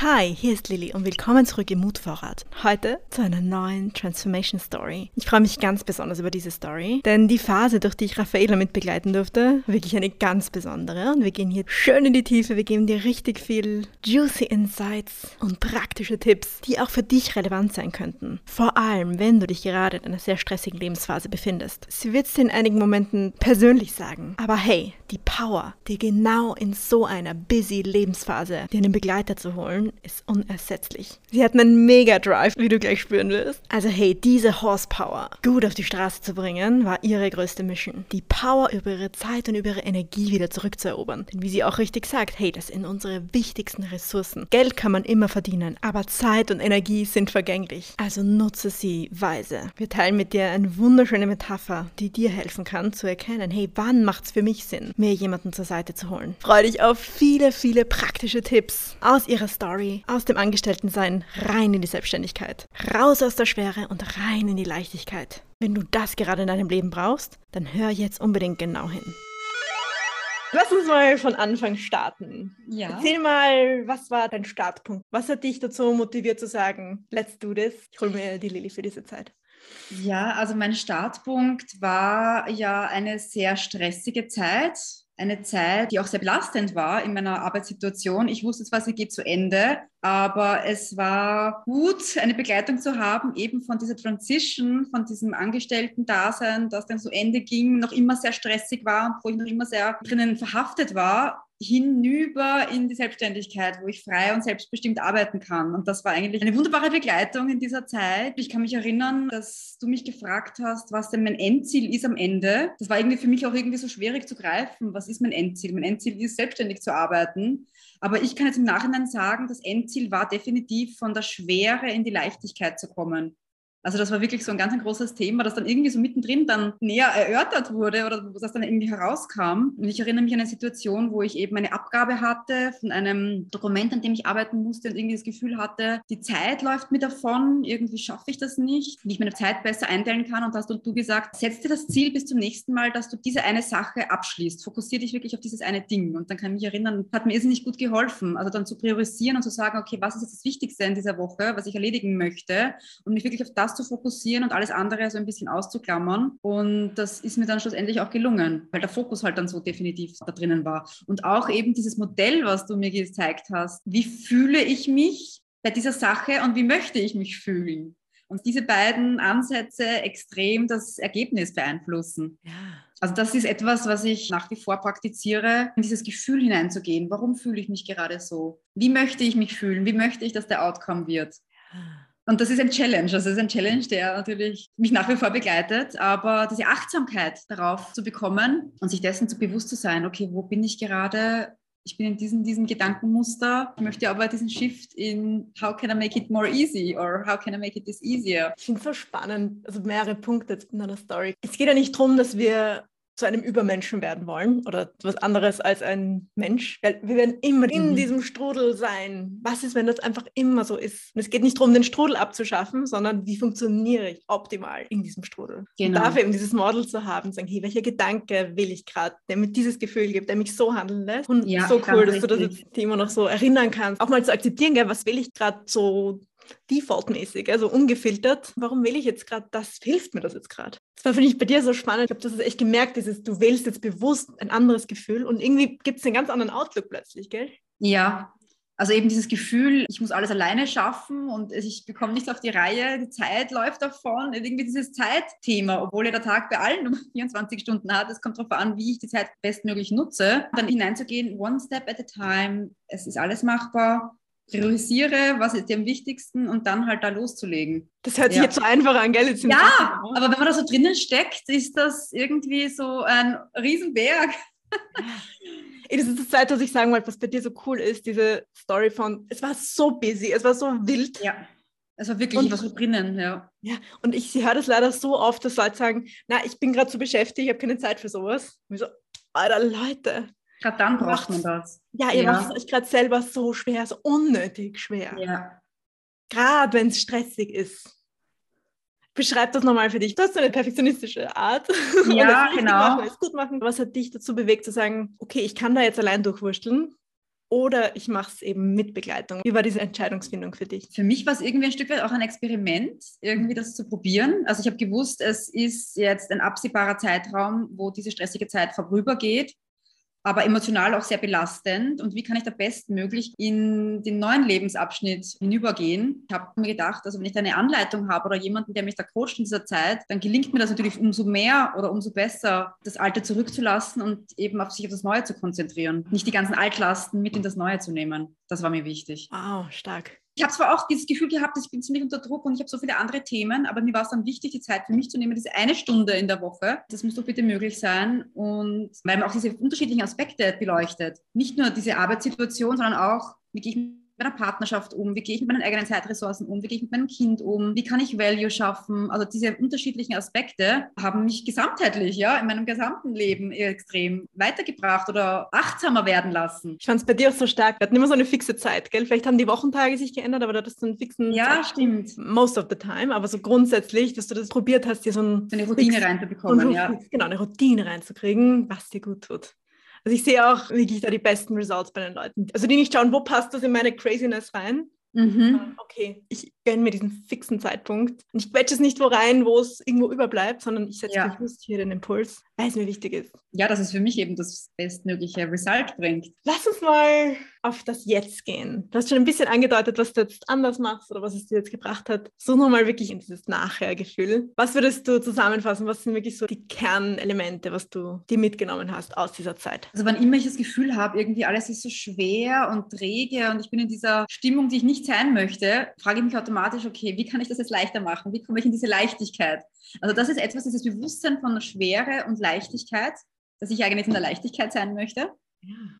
Hi, hier ist Lilly und willkommen zurück im Mutvorrat. Heute zu einer neuen Transformation Story. Ich freue mich ganz besonders über diese Story, denn die Phase, durch die ich Raffaela mit begleiten durfte, wirklich eine ganz besondere. Und wir gehen hier schön in die Tiefe, wir geben dir richtig viel juicy Insights und praktische Tipps, die auch für dich relevant sein könnten. Vor allem, wenn du dich gerade in einer sehr stressigen Lebensphase befindest. Sie wird es in einigen Momenten persönlich sagen, aber hey, die Power, die genau in so einer busy Lebensphase dir einen Begleiter zu holen, ist unersetzlich. Sie hat einen Mega-Drive, wie du gleich spüren wirst. Also hey, diese Horsepower gut auf die Straße zu bringen, war ihre größte Mission. Die Power über ihre Zeit und über ihre Energie wieder zurückzuerobern. Denn wie sie auch richtig sagt, hey, das sind unsere wichtigsten Ressourcen. Geld kann man immer verdienen, aber Zeit und Energie sind vergänglich. Also nutze sie weise. Wir teilen mit dir eine wunderschöne Metapher, die dir helfen kann zu erkennen, hey, wann macht es für mich Sinn, mir jemanden zur Seite zu holen. Freue dich auf viele, viele praktische Tipps aus ihrer Story Story aus dem Angestelltensein rein in die Selbstständigkeit. Raus aus der Schwere und rein in die Leichtigkeit. Wenn du das gerade in deinem Leben brauchst, dann hör jetzt unbedingt genau hin. Lass uns mal von Anfang starten. Ja. Erzähl mal, was war dein Startpunkt? Was hat dich dazu motiviert zu sagen, let's do this? Ich hole mir die Lilly für diese Zeit. Ja, also mein Startpunkt war ja eine sehr stressige Zeit eine Zeit, die auch sehr belastend war in meiner Arbeitssituation. Ich wusste zwar, sie geht zu Ende, aber es war gut, eine Begleitung zu haben, eben von dieser Transition, von diesem Angestellten-Dasein, das dann zu Ende ging, noch immer sehr stressig war, wo ich noch immer sehr drinnen verhaftet war hinüber in die Selbstständigkeit, wo ich frei und selbstbestimmt arbeiten kann. Und das war eigentlich eine wunderbare Begleitung in dieser Zeit. Ich kann mich erinnern, dass du mich gefragt hast, was denn mein Endziel ist am Ende. Das war irgendwie für mich auch irgendwie so schwierig zu greifen. Was ist mein Endziel? Mein Endziel ist, selbstständig zu arbeiten. Aber ich kann jetzt im Nachhinein sagen, das Endziel war definitiv von der Schwere in die Leichtigkeit zu kommen. Also das war wirklich so ein ganz ein großes Thema, das dann irgendwie so mittendrin dann näher erörtert wurde oder das dann irgendwie herauskam. Und ich erinnere mich an eine Situation, wo ich eben eine Abgabe hatte von einem Dokument, an dem ich arbeiten musste und irgendwie das Gefühl hatte, die Zeit läuft mir davon, irgendwie schaffe ich das nicht, wie ich meine Zeit besser einteilen kann. Und da hast du gesagt, setz dir das Ziel bis zum nächsten Mal, dass du diese eine Sache abschließt. Fokussiere dich wirklich auf dieses eine Ding. Und dann kann ich mich erinnern, hat mir nicht gut geholfen. Also dann zu priorisieren und zu sagen, okay, was ist jetzt das Wichtigste in dieser Woche, was ich erledigen möchte und mich wirklich auf das zu fokussieren und alles andere so ein bisschen auszuklammern. Und das ist mir dann schlussendlich auch gelungen, weil der Fokus halt dann so definitiv da drinnen war. Und auch eben dieses Modell, was du mir gezeigt hast. Wie fühle ich mich bei dieser Sache und wie möchte ich mich fühlen? Und diese beiden Ansätze extrem das Ergebnis beeinflussen. Ja. Also das ist etwas, was ich nach wie vor praktiziere, in dieses Gefühl hineinzugehen. Warum fühle ich mich gerade so? Wie möchte ich mich fühlen? Wie möchte ich, dass der Outcome wird? Ja. Und das ist ein Challenge. Also das ist ein Challenge, der natürlich mich nach wie vor begleitet. Aber diese Achtsamkeit darauf zu bekommen und sich dessen zu bewusst zu sein, okay, wo bin ich gerade? Ich bin in diesem, diesem Gedankenmuster. Ich möchte aber diesen Shift in how can I make it more easy or how can I make it this easier? Ich finde es so spannend. Also mehrere Punkte in einer Story. Es geht ja nicht darum, dass wir zu einem Übermenschen werden wollen oder was anderes als ein Mensch. Weil wir werden immer in mhm. diesem Strudel sein. Was ist, wenn das einfach immer so ist? Und es geht nicht darum, den Strudel abzuschaffen, sondern wie funktioniere ich optimal in diesem Strudel? Genau. Und dafür eben dieses Model zu haben, sagen, hey, welcher Gedanke will ich gerade, der mir dieses Gefühl gibt, der mich so handeln lässt. Und ja, so cool, dass du das jetzt Thema noch so erinnern kannst. Auch mal zu akzeptieren, gell, was will ich gerade so defaultmäßig, also ungefiltert. Warum will ich jetzt gerade das? Hilft mir das jetzt gerade? Das war, finde ich, bei dir so spannend. Ich habe das echt gemerkt, dieses, du wählst jetzt bewusst ein anderes Gefühl und irgendwie gibt es einen ganz anderen Outlook plötzlich, gell? Ja, also eben dieses Gefühl, ich muss alles alleine schaffen und ich bekomme nichts auf die Reihe, die Zeit läuft davon. Irgendwie dieses Zeitthema, obwohl ja der Tag bei allen nur 24 Stunden hat. Es kommt darauf an, wie ich die Zeit bestmöglich nutze. Dann hineinzugehen, one step at a time, es ist alles machbar priorisiere, was ist dir am wichtigsten und dann halt da loszulegen. Das hört sich ja. jetzt so einfach an, gell? Jetzt ja, aber wenn man da so drinnen steckt, ist das irgendwie so ein Riesenberg. Das ist das Zweite, was ich sagen wollte, was bei dir so cool ist, diese Story von, es war so busy, es war so wild. Ja, es war wirklich, und, so drinnen, ja. Ja, und ich höre das leider so oft, dass Leute sagen, na, ich bin gerade so beschäftigt, ich habe keine Zeit für sowas. Und ich so, Alter, Leute, Gerade dann braucht man das. Ja, ihr ja. macht es euch gerade selber so schwer, so unnötig schwer. Ja. Gerade wenn es stressig ist. Beschreib das nochmal für dich. Du hast so eine perfektionistische Art. Ja, genau. Machen, gut machen. Was hat dich dazu bewegt zu sagen, okay, ich kann da jetzt allein durchwursteln oder ich mache es eben mit Begleitung. Wie war diese Entscheidungsfindung für dich? Für mich war es irgendwie ein Stück weit auch ein Experiment, irgendwie das zu probieren. Also ich habe gewusst, es ist jetzt ein absehbarer Zeitraum, wo diese stressige Zeit vorübergeht aber emotional auch sehr belastend. Und wie kann ich da bestmöglich in den neuen Lebensabschnitt hinübergehen? Ich habe mir gedacht, also wenn ich da eine Anleitung habe oder jemanden, der mich da coacht in dieser Zeit, dann gelingt mir das natürlich umso mehr oder umso besser, das Alte zurückzulassen und eben auf sich auf das Neue zu konzentrieren. Nicht die ganzen Altlasten mit in das Neue zu nehmen. Das war mir wichtig. Wow, stark ich habe zwar auch dieses Gefühl gehabt, ich bin ziemlich unter Druck und ich habe so viele andere Themen, aber mir war es dann wichtig, die Zeit für mich zu nehmen, diese eine Stunde in der Woche. Das muss doch bitte möglich sein. Und weil man auch diese unterschiedlichen Aspekte beleuchtet. Nicht nur diese Arbeitssituation, sondern auch, wie gehe ich meiner Partnerschaft um? Wie gehe ich mit meinen eigenen Zeitressourcen um? Wie gehe ich mit meinem Kind um? Wie kann ich Value schaffen? Also diese unterschiedlichen Aspekte haben mich gesamtheitlich, ja, in meinem gesamten Leben extrem weitergebracht oder achtsamer werden lassen. Ich fand es bei dir auch so stark. Wir hatten immer so eine fixe Zeit, gell? Vielleicht haben die Wochentage sich geändert, aber da hattest du einen fixen Ja, stimmt. Most of the time, aber so grundsätzlich, dass du das probiert hast, dir so, ein so eine Routine fix, reinzubekommen, ja. Genau, eine Routine reinzukriegen, was dir gut tut. Also ich sehe auch wirklich da die besten Results bei den Leuten. Also die nicht schauen, wo passt das in meine Craziness rein. Mhm. Okay, ich gönne mir diesen fixen Zeitpunkt. Und ich quetsche es nicht wo rein, wo es irgendwo überbleibt, sondern ich setze ja. bewusst hier den Impuls, weil es mir wichtig ist. Ja, dass es für mich eben das bestmögliche Result bringt. Lass uns mal auf das Jetzt gehen. Du hast schon ein bisschen angedeutet, was du jetzt anders machst oder was es dir jetzt gebracht hat. So nochmal wirklich in dieses Nachher-Gefühl. Was würdest du zusammenfassen? Was sind wirklich so die Kernelemente, was du dir mitgenommen hast aus dieser Zeit? Also wann immer ich das Gefühl habe, irgendwie alles ist so schwer und träge und ich bin in dieser Stimmung, die ich nicht sein möchte, frage ich mich automatisch, okay, wie kann ich das jetzt leichter machen? Wie komme ich in diese Leichtigkeit? Also das ist etwas, dieses Bewusstsein von Schwere und Leichtigkeit, dass ich eigentlich in der Leichtigkeit sein möchte.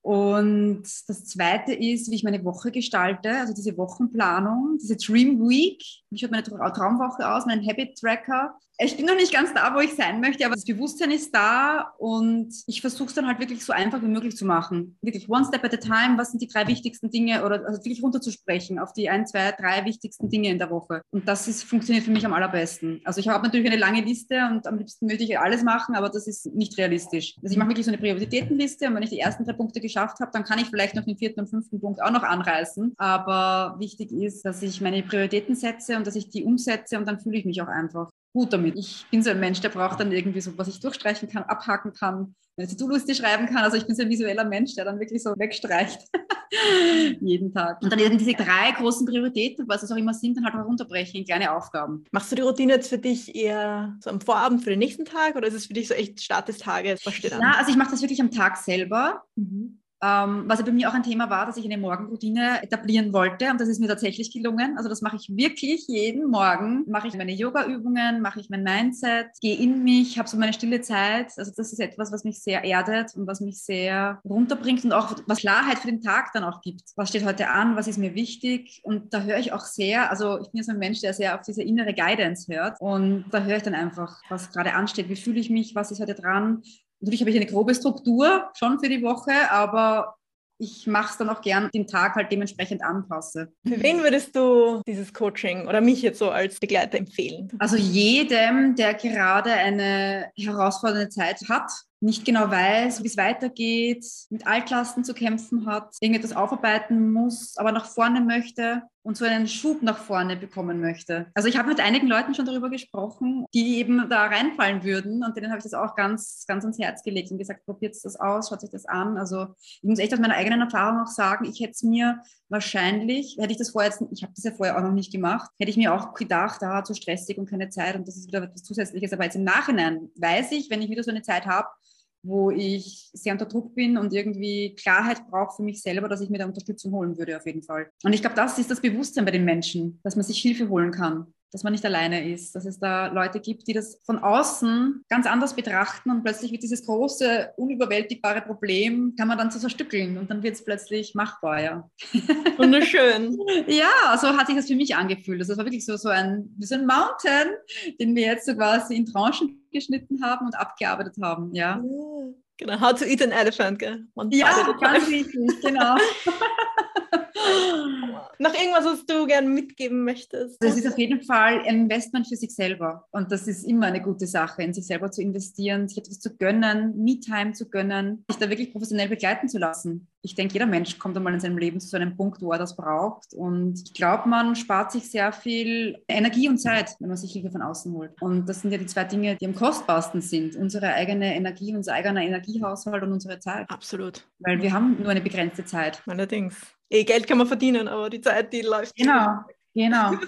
Und das Zweite ist, wie ich meine Woche gestalte, also diese Wochenplanung, diese Dream Week. Wie schaut meine Traumwoche aus, mein Habit Tracker? Ich bin noch nicht ganz da, wo ich sein möchte, aber das Bewusstsein ist da und ich versuche es dann halt wirklich so einfach wie möglich zu machen. Wirklich one step at a time, was sind die drei wichtigsten Dinge oder also wirklich runterzusprechen auf die ein, zwei, drei wichtigsten Dinge in der Woche. Und das ist, funktioniert für mich am allerbesten. Also ich habe natürlich eine lange Liste und am liebsten möchte ich alles machen, aber das ist nicht realistisch. Also ich mache wirklich so eine Prioritätenliste und wenn ich die ersten drei Punkte geschafft habe, dann kann ich vielleicht noch den vierten und fünften Punkt auch noch anreißen. Aber wichtig ist, dass ich meine Prioritäten setze und dass ich die umsetze und dann fühle ich mich auch einfach gut damit. Ich bin so ein Mensch, der braucht dann irgendwie so, was ich durchstreichen kann, abhaken kann, eine To-Do-Liste schreiben kann. Also ich bin so ein visueller Mensch, der dann wirklich so wegstreicht. Jeden Tag. Und dann eben diese drei großen Prioritäten, was es auch immer sind, dann halt herunterbrechen in kleine Aufgaben. Machst du die Routine jetzt für dich eher so am Vorabend für den nächsten Tag oder ist es für dich so echt Start des Tages? Was steht an? Ja, also ich mache das wirklich am Tag selber. Mhm. Ähm, was ja bei mir auch ein Thema war, dass ich eine Morgenroutine etablieren wollte und das ist mir tatsächlich gelungen. Also das mache ich wirklich jeden Morgen. Mache ich meine Yoga-Übungen, mache ich mein Mindset, gehe in mich, habe so meine stille Zeit. Also das ist etwas, was mich sehr erdet und was mich sehr runterbringt und auch was Klarheit für den Tag dann auch gibt. Was steht heute an? Was ist mir wichtig? Und da höre ich auch sehr, also ich bin so ein Mensch, der sehr auf diese innere Guidance hört und da höre ich dann einfach, was gerade ansteht. Wie fühle ich mich? Was ist heute dran? Natürlich habe ich eine grobe Struktur schon für die Woche, aber ich mache es dann auch gern, den Tag halt dementsprechend anpasse. Für wen würdest du dieses Coaching oder mich jetzt so als Begleiter empfehlen? Also jedem, der gerade eine herausfordernde Zeit hat, nicht genau weiß, wie es weitergeht, mit Altlasten zu kämpfen hat, irgendetwas aufarbeiten muss, aber nach vorne möchte und so einen Schub nach vorne bekommen möchte. Also ich habe mit einigen Leuten schon darüber gesprochen, die eben da reinfallen würden und denen habe ich das auch ganz, ganz ans Herz gelegt und gesagt, probiert das aus, schaut sich das an. Also ich muss echt aus meiner eigenen Erfahrung auch sagen, ich hätte es mir wahrscheinlich, hätte ich das vorher jetzt, ich habe das ja vorher auch noch nicht gemacht, hätte ich mir auch gedacht, ah, zu stressig und keine Zeit und das ist wieder etwas Zusätzliches. Aber jetzt im Nachhinein weiß ich, wenn ich wieder so eine Zeit habe, wo ich sehr unter Druck bin und irgendwie Klarheit brauche für mich selber, dass ich mir da Unterstützung holen würde, auf jeden Fall. Und ich glaube, das ist das Bewusstsein bei den Menschen, dass man sich Hilfe holen kann dass man nicht alleine ist, dass es da Leute gibt, die das von außen ganz anders betrachten und plötzlich wird dieses große, unüberwältigbare Problem, kann man dann so zerstückeln und dann wird es plötzlich machbar, ja. Wunderschön. ja, so hat sich das für mich angefühlt. Das war wirklich so, so ein, so ein Mountain, den wir jetzt so quasi in Tranchen geschnitten haben und abgearbeitet haben, ja. Genau, how to eat an elephant, gell? ja, ganz richtig, genau. Noch irgendwas, was du gerne mitgeben möchtest? Das ist auf jeden Fall ein Investment für sich selber. Und das ist immer eine gute Sache, in sich selber zu investieren, sich etwas zu gönnen, Me-Time zu gönnen, sich da wirklich professionell begleiten zu lassen. Ich denke, jeder Mensch kommt einmal in seinem Leben zu so einem Punkt, wo er das braucht. Und ich glaube, man spart sich sehr viel Energie und Zeit, wenn man sich Hilfe von außen holt. Und das sind ja die zwei Dinge, die am kostbarsten sind. Unsere eigene Energie, unser eigener Energiehaushalt und unsere Zeit. Absolut. Weil wir haben nur eine begrenzte Zeit. Allerdings eh, Geld kann man verdienen, aber die Zeit, die läuft. Genau, genau.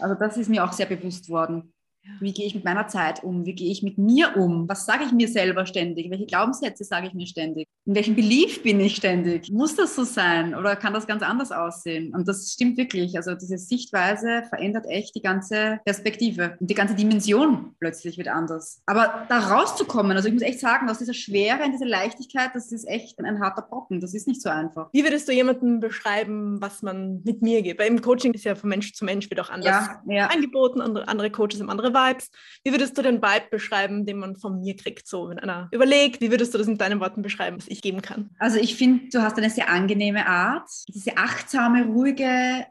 Also das ist mir auch sehr bewusst worden. Wie gehe ich mit meiner Zeit um? Wie gehe ich mit mir um? Was sage ich mir selber ständig? Welche Glaubenssätze sage ich mir ständig? In welchem Belief bin ich ständig? Muss das so sein oder kann das ganz anders aussehen? Und das stimmt wirklich. Also diese Sichtweise verändert echt die ganze Perspektive und die ganze Dimension plötzlich wird anders. Aber da rauszukommen, also ich muss echt sagen, aus dieser Schwere, in dieser Leichtigkeit, das ist echt ein harter Brocken. Das ist nicht so einfach. Wie würdest du jemandem beschreiben, was man mit mir geht? Weil im Coaching ist ja von Mensch zu Mensch wird auch anders ja, ja. angeboten. Andere, andere Coaches haben andere Vibes. Wie würdest du den Vibe beschreiben, den man von mir kriegt, so wenn einer überlegt? Wie würdest du das in deinen Worten beschreiben, was ich geben kann? Also ich finde, du hast eine sehr angenehme Art, diese achtsame, ruhige,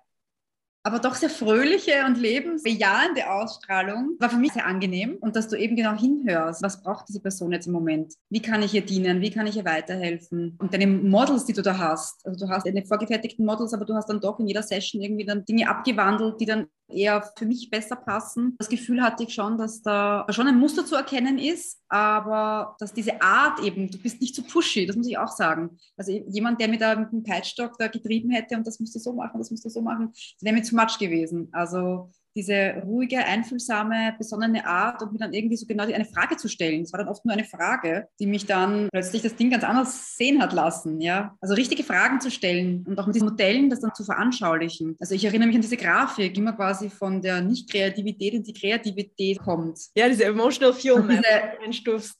aber doch sehr fröhliche und lebensbejahende Ausstrahlung war für mich sehr angenehm und dass du eben genau hinhörst, was braucht diese Person jetzt im Moment? Wie kann ich ihr dienen? Wie kann ich ihr weiterhelfen? Und deine Models, die du da hast, also du hast deine vorgefertigten Models, aber du hast dann doch in jeder Session irgendwie dann Dinge abgewandelt, die dann eher für mich besser passen. Das Gefühl hatte ich schon, dass da schon ein Muster zu erkennen ist, aber dass diese Art eben, du bist nicht so pushy, das muss ich auch sagen. Also jemand, der mir da mit dem Peitstock da getrieben hätte und das musst du so machen, das musst du so machen, wäre mir zu much gewesen. Also diese ruhige, einfühlsame, besonnene Art und mir dann irgendwie so genau eine Frage zu stellen. Es war dann oft nur eine Frage, die mich dann plötzlich das Ding ganz anders sehen hat lassen. Ja? Also richtige Fragen zu stellen und auch mit diesen Modellen das dann zu veranschaulichen. Also ich erinnere mich an diese Grafik, immer quasi von der Nicht-Kreativität in die Kreativität kommt. Ja, diese Emotional Fuel.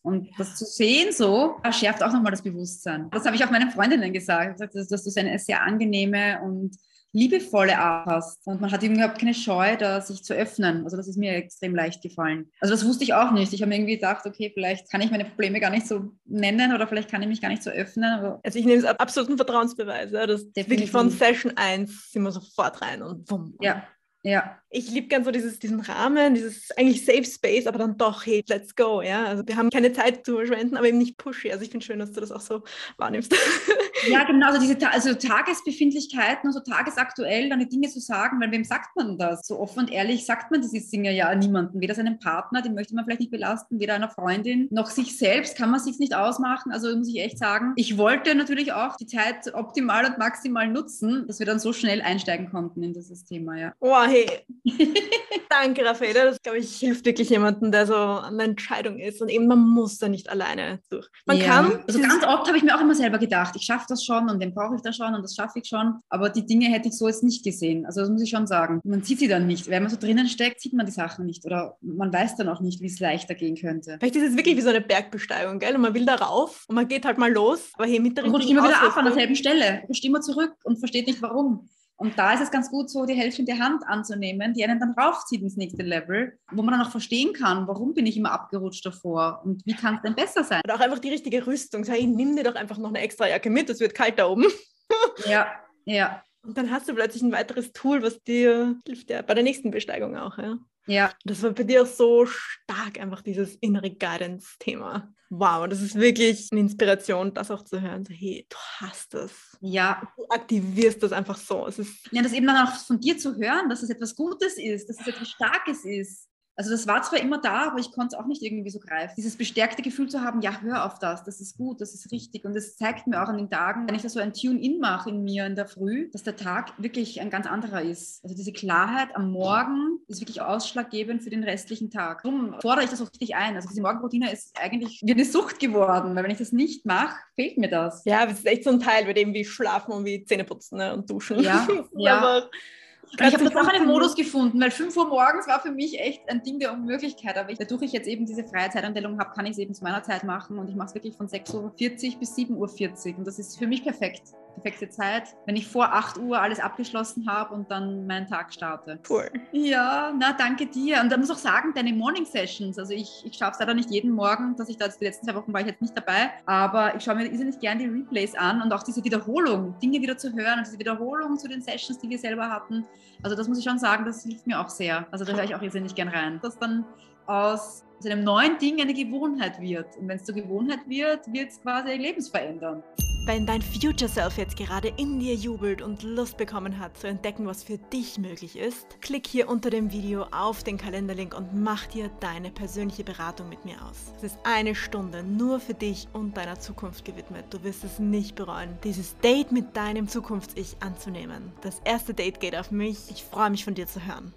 Und das zu sehen so, schärft auch nochmal das Bewusstsein. Das habe ich auch meinen Freundinnen gesagt, dass, dass du eine sehr angenehme und liebevolle Art hast. Und man hat eben überhaupt keine Scheu, da sich zu öffnen. Also das ist mir extrem leicht gefallen. Also das wusste ich auch nicht. Ich habe mir irgendwie gedacht, okay, vielleicht kann ich meine Probleme gar nicht so nennen oder vielleicht kann ich mich gar nicht so öffnen. also ich nehme es absoluten Vertrauensbeweis. Ja. Das wirklich von Session 1 sind wir sofort rein und bumm. Ja, ja. Ich liebe gern so dieses, diesen Rahmen, dieses eigentlich Safe Space, aber dann doch, hey, let's go, ja. Also wir haben keine Zeit zu verschwenden, aber eben nicht pushy. Also ich finde schön, dass du das auch so wahrnimmst. Ja, genau, also diese also Tagesbefindlichkeiten und so tagesaktuell dann die Dinge zu sagen, weil wem sagt man das? So offen und ehrlich sagt man diese Dinge ja niemandem. Weder seinem Partner, den möchte man vielleicht nicht belasten, weder einer Freundin, noch sich selbst kann man sich nicht ausmachen. Also muss ich echt sagen, ich wollte natürlich auch die Zeit optimal und maximal nutzen, dass wir dann so schnell einsteigen konnten in dieses Thema, ja. Oh, hey. Danke, Raphael. Das, glaube ich, hilft wirklich jemandem, der so an der Entscheidung ist. Und eben, man muss da nicht alleine durch. Man ja. kann. Also ganz oft habe ich mir auch immer selber gedacht, ich schaffe das schon und den brauche ich da schon und das schaffe ich schon. Aber die Dinge hätte ich so jetzt nicht gesehen. Also das muss ich schon sagen. Man sieht sie dann nicht. Wenn man so drinnen steckt, sieht man die Sachen nicht. Oder man weiß dann auch nicht, wie es leichter gehen könnte. Vielleicht ist es wirklich wie so eine Bergbesteigung, gell? Und man will da rauf und man geht halt mal los. Aber hier mit der Und rutscht immer wieder ab an derselben Stelle. Rutscht immer zurück und versteht nicht warum. Und da ist es ganz gut, so die die Hand anzunehmen, die einen dann raufzieht ins nächste Level, wo man dann auch verstehen kann, warum bin ich immer abgerutscht davor und wie kann es denn besser sein. Und auch einfach die richtige Rüstung. Sag, nimm dir doch einfach noch eine extra Jacke mit, es wird kalt da oben. ja, ja. Und dann hast du plötzlich ein weiteres Tool, was dir hilft, ja, bei der nächsten Besteigung auch, ja. Ja. Das war bei dir auch so stark, einfach dieses innere Guidance-Thema. Wow, das ist wirklich eine Inspiration, das auch zu hören. So, hey, du hast es. Ja. Du aktivierst das einfach so. Es ist ja, das eben dann auch von dir zu hören, dass es etwas Gutes ist, dass es etwas Starkes ist. Also das war zwar immer da, aber ich konnte es auch nicht irgendwie so greifen. Dieses bestärkte Gefühl zu haben, ja, hör auf das, das ist gut, das ist richtig. Und es zeigt mir auch an den Tagen, wenn ich da so ein Tune-In mache in mir in der Früh, dass der Tag wirklich ein ganz anderer ist. Also diese Klarheit am Morgen ist wirklich ausschlaggebend für den restlichen Tag. Darum fordere ich das auch richtig ein. Also diese Morgenroutine ist eigentlich wie eine Sucht geworden, weil wenn ich das nicht mache, fehlt mir das. Ja, das ist echt so ein Teil, bei dem wie schlafen und wie Zähne putzen ne, und duschen. Ja, ja. Ich habe jetzt auch einen Modus gefunden, weil 5 Uhr morgens war für mich echt ein Ding der Unmöglichkeit. Aber ich, dadurch ich jetzt eben diese freie Zeitanteilung habe, kann ich es eben zu meiner Zeit machen und ich mache es wirklich von 6.40 Uhr bis 7.40 Uhr. Und das ist für mich perfekt perfekte Zeit, wenn ich vor 8 Uhr alles abgeschlossen habe und dann meinen Tag starte. Cool. Ja, na danke dir. Und da muss auch sagen, deine Morning Sessions, also ich, ich schaffe es leider nicht jeden Morgen, dass ich da die letzten zwei Wochen war ich jetzt nicht dabei, aber ich schaue mir irrsinnig gerne die Replays an und auch diese Wiederholung, Dinge wieder zu hören und diese Wiederholung zu den Sessions, die wir selber hatten. Also das muss ich schon sagen, das hilft mir auch sehr. Also da höre ich auch irrsinnig gern rein. Das dann aus einem neuen Ding eine Gewohnheit wird. Und wenn es zur Gewohnheit wird, wird es quasi ihr Leben verändern. Wenn dein Future Self jetzt gerade in dir jubelt und Lust bekommen hat zu entdecken, was für dich möglich ist, klick hier unter dem Video auf den Kalenderlink und mach dir deine persönliche Beratung mit mir aus. Es ist eine Stunde nur für dich und deiner Zukunft gewidmet. Du wirst es nicht bereuen, dieses Date mit deinem Zukunfts-Ich anzunehmen. Das erste Date geht auf mich. Ich freue mich von dir zu hören.